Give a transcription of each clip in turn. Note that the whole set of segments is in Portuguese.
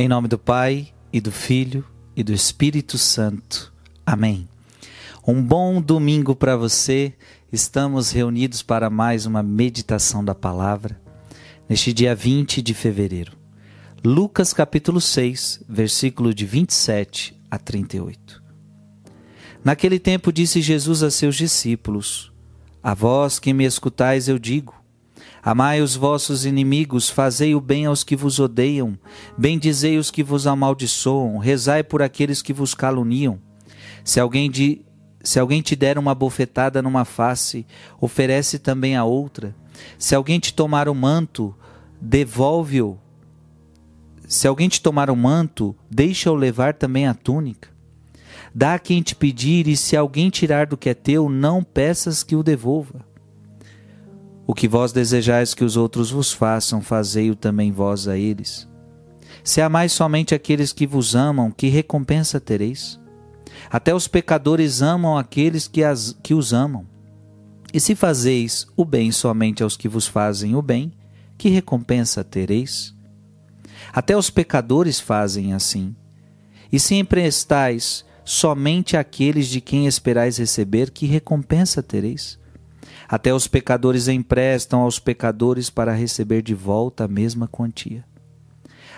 Em nome do Pai, e do Filho, e do Espírito Santo. Amém. Um bom domingo para você. Estamos reunidos para mais uma meditação da palavra, neste dia 20 de fevereiro. Lucas capítulo 6, versículo de 27 a 38. Naquele tempo disse Jesus a seus discípulos: A vós que me escutais eu digo: Amai os vossos inimigos, fazei o bem aos que vos odeiam, bendizei os que vos amaldiçoam, rezai por aqueles que vos caluniam. Se alguém, de, se alguém te der uma bofetada numa face, oferece também a outra. Se alguém te tomar o manto, devolve-o. Se alguém te tomar o manto, deixa-o levar também a túnica. Dá a quem te pedir, e se alguém tirar do que é teu, não peças que o devolva. O que vós desejais que os outros vos façam, fazei-o também vós a eles. Se amais somente aqueles que vos amam, que recompensa tereis? Até os pecadores amam aqueles que, as, que os amam. E se fazeis o bem somente aos que vos fazem o bem, que recompensa tereis? Até os pecadores fazem assim. E se emprestais somente àqueles de quem esperais receber, que recompensa tereis? Até os pecadores emprestam aos pecadores para receber de volta a mesma quantia.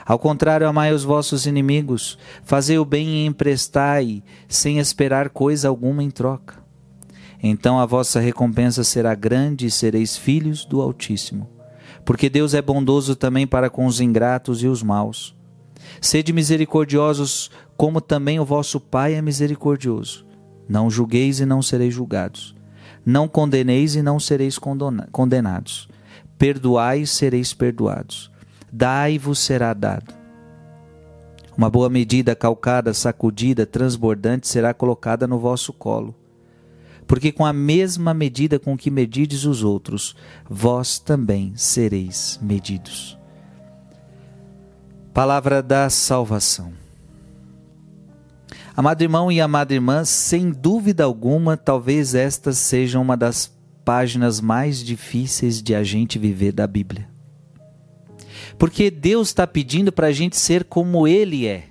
Ao contrário, amai os vossos inimigos, fazei o bem e emprestai, sem esperar coisa alguma em troca. Então a vossa recompensa será grande e sereis filhos do Altíssimo. Porque Deus é bondoso também para com os ingratos e os maus. Sede misericordiosos, como também o vosso Pai é misericordioso. Não julgueis e não sereis julgados. Não condeneis e não sereis condenados. Perdoai e sereis perdoados. Dai-vos será dado. Uma boa medida, calcada, sacudida, transbordante será colocada no vosso colo. Porque com a mesma medida com que medides os outros, vós também sereis medidos. Palavra da salvação. Amado irmão e amada irmã, sem dúvida alguma, talvez esta seja uma das páginas mais difíceis de a gente viver da Bíblia. Porque Deus está pedindo para a gente ser como Ele é.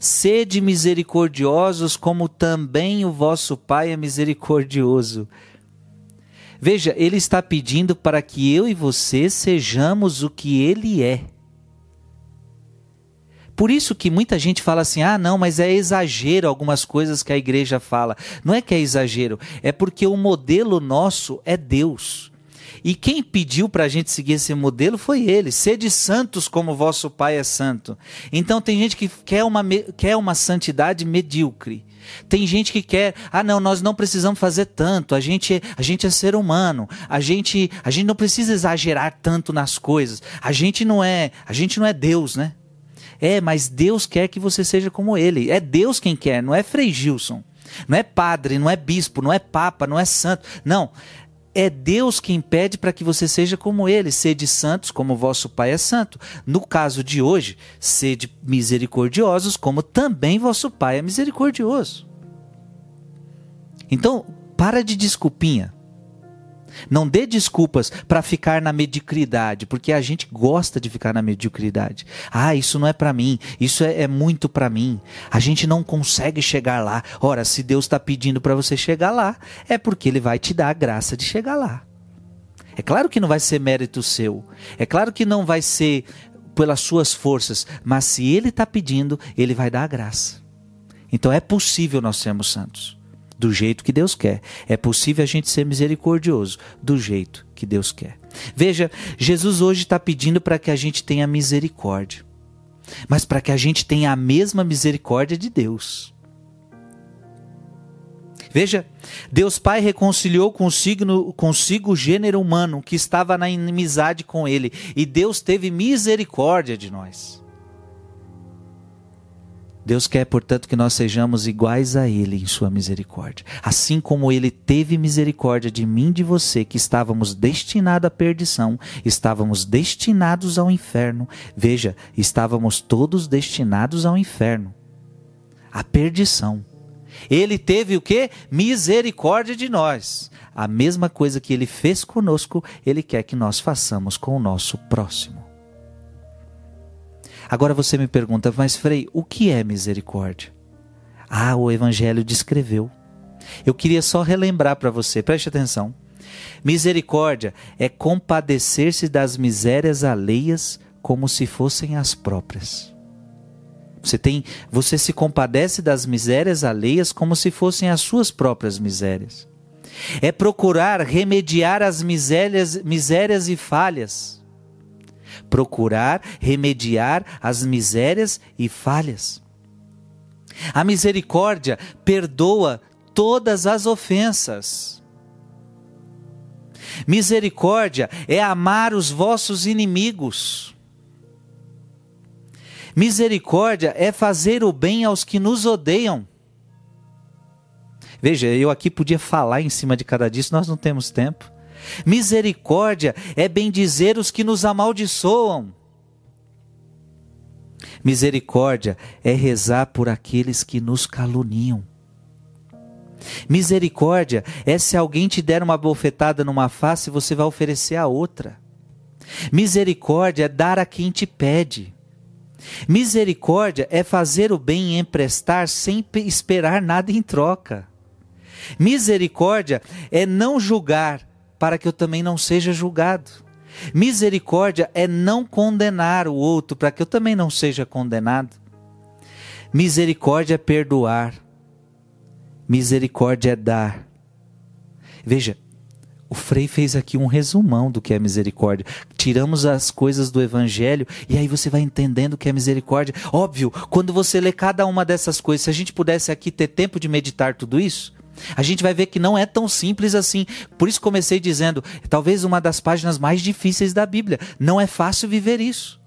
Sede misericordiosos, como também o vosso Pai é misericordioso. Veja, Ele está pedindo para que eu e você sejamos o que Ele é. Por isso que muita gente fala assim: ah, não, mas é exagero algumas coisas que a igreja fala. Não é que é exagero, é porque o modelo nosso é Deus. E quem pediu para a gente seguir esse modelo foi ele. Sede santos como vosso Pai é santo. Então tem gente que quer uma, quer uma santidade medíocre. Tem gente que quer, ah não, nós não precisamos fazer tanto, a gente, a gente é ser humano, a gente, a gente não precisa exagerar tanto nas coisas. A gente não é, a gente não é Deus, né? É, mas Deus quer que você seja como ele. É Deus quem quer, não é Frei Gilson. Não é padre, não é bispo, não é papa, não é santo. Não. É Deus quem pede para que você seja como ele, sede santos, como vosso Pai é santo. No caso de hoje, sede misericordiosos, como também vosso Pai é misericordioso. Então, para de desculpinha. Não dê desculpas para ficar na mediocridade, porque a gente gosta de ficar na mediocridade. Ah, isso não é para mim, isso é, é muito para mim. A gente não consegue chegar lá. Ora, se Deus está pedindo para você chegar lá, é porque Ele vai te dar a graça de chegar lá. É claro que não vai ser mérito seu. É claro que não vai ser pelas suas forças. Mas se Ele está pedindo, Ele vai dar a graça. Então é possível nós sermos santos do jeito que Deus quer. É possível a gente ser misericordioso do jeito que Deus quer. Veja, Jesus hoje está pedindo para que a gente tenha misericórdia, mas para que a gente tenha a mesma misericórdia de Deus. Veja, Deus Pai reconciliou consigo, consigo o gênero humano que estava na inimizade com ele, e Deus teve misericórdia de nós. Deus quer, portanto, que nós sejamos iguais a Ele em Sua misericórdia. Assim como Ele teve misericórdia de mim e de você, que estávamos destinados à perdição, estávamos destinados ao inferno. Veja, estávamos todos destinados ao inferno, à perdição. Ele teve o que? Misericórdia de nós. A mesma coisa que Ele fez conosco, Ele quer que nós façamos com o nosso próximo. Agora você me pergunta, mas Frei, o que é misericórdia? Ah, o Evangelho descreveu. Eu queria só relembrar para você, preste atenção. Misericórdia é compadecer-se das misérias alheias como se fossem as próprias. Você tem, você se compadece das misérias alheias como se fossem as suas próprias misérias. É procurar remediar as misérias, misérias e falhas. Procurar remediar as misérias e falhas. A misericórdia perdoa todas as ofensas. Misericórdia é amar os vossos inimigos. Misericórdia é fazer o bem aos que nos odeiam. Veja, eu aqui podia falar em cima de cada disso, nós não temos tempo. Misericórdia é bendizer os que nos amaldiçoam. Misericórdia é rezar por aqueles que nos caluniam. Misericórdia é se alguém te der uma bofetada numa face, você vai oferecer a outra. Misericórdia é dar a quem te pede. Misericórdia é fazer o bem e emprestar sem esperar nada em troca. Misericórdia é não julgar para que eu também não seja julgado. Misericórdia é não condenar o outro para que eu também não seja condenado. Misericórdia é perdoar. Misericórdia é dar. Veja, o Frei fez aqui um resumão do que é misericórdia. Tiramos as coisas do Evangelho e aí você vai entendendo o que é misericórdia. Óbvio, quando você lê cada uma dessas coisas, se a gente pudesse aqui ter tempo de meditar tudo isso, a gente vai ver que não é tão simples assim. Por isso comecei dizendo, talvez uma das páginas mais difíceis da Bíblia. Não é fácil viver isso.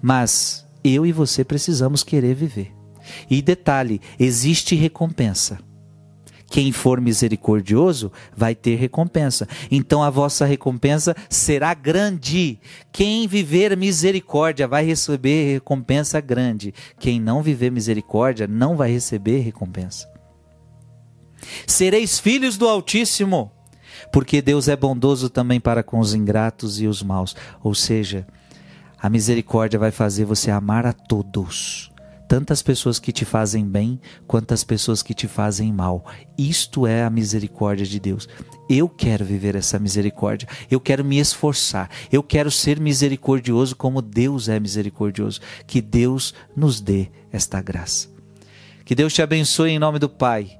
Mas eu e você precisamos querer viver. E detalhe: existe recompensa. Quem for misericordioso vai ter recompensa. Então a vossa recompensa será grande. Quem viver misericórdia vai receber recompensa grande. Quem não viver misericórdia não vai receber recompensa. Sereis filhos do Altíssimo, porque Deus é bondoso também para com os ingratos e os maus. Ou seja, a misericórdia vai fazer você amar a todos tantas pessoas que te fazem bem quanto as pessoas que te fazem mal. Isto é a misericórdia de Deus. Eu quero viver essa misericórdia. Eu quero me esforçar. Eu quero ser misericordioso como Deus é misericordioso. Que Deus nos dê esta graça. Que Deus te abençoe em nome do Pai